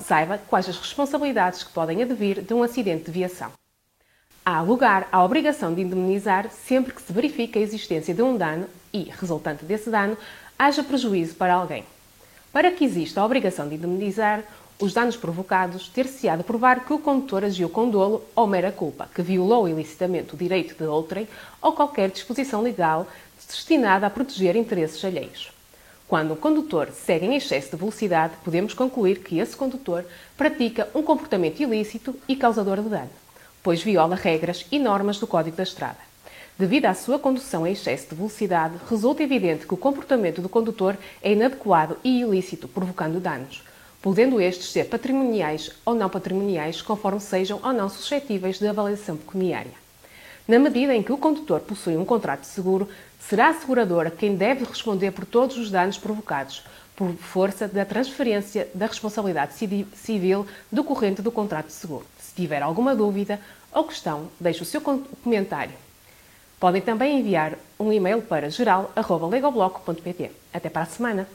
saiba quais as responsabilidades que podem advir de um acidente de viação. Há lugar à obrigação de indemnizar sempre que se verifique a existência de um dano e, resultante desse dano, haja prejuízo para alguém. Para que exista a obrigação de indemnizar os danos provocados, ter-se-á de provar que o condutor agiu com dolo ou mera culpa, que violou ilicitamente o direito de outrem ou qualquer disposição legal destinada a proteger interesses alheios. Quando um condutor segue em excesso de velocidade, podemos concluir que esse condutor pratica um comportamento ilícito e causador de dano, pois viola regras e normas do Código da Estrada. Devido à sua condução em excesso de velocidade, resulta evidente que o comportamento do condutor é inadequado e ilícito, provocando danos, podendo estes ser patrimoniais ou não patrimoniais, conforme sejam ou não suscetíveis de avaliação pecuniária. Na medida em que o condutor possui um contrato de seguro, será a seguradora quem deve responder por todos os danos provocados, por força da transferência da responsabilidade civil decorrente do contrato de seguro. Se tiver alguma dúvida ou questão, deixe o seu comentário. Podem também enviar um e-mail para geral.legobloco.pt. Até para a semana!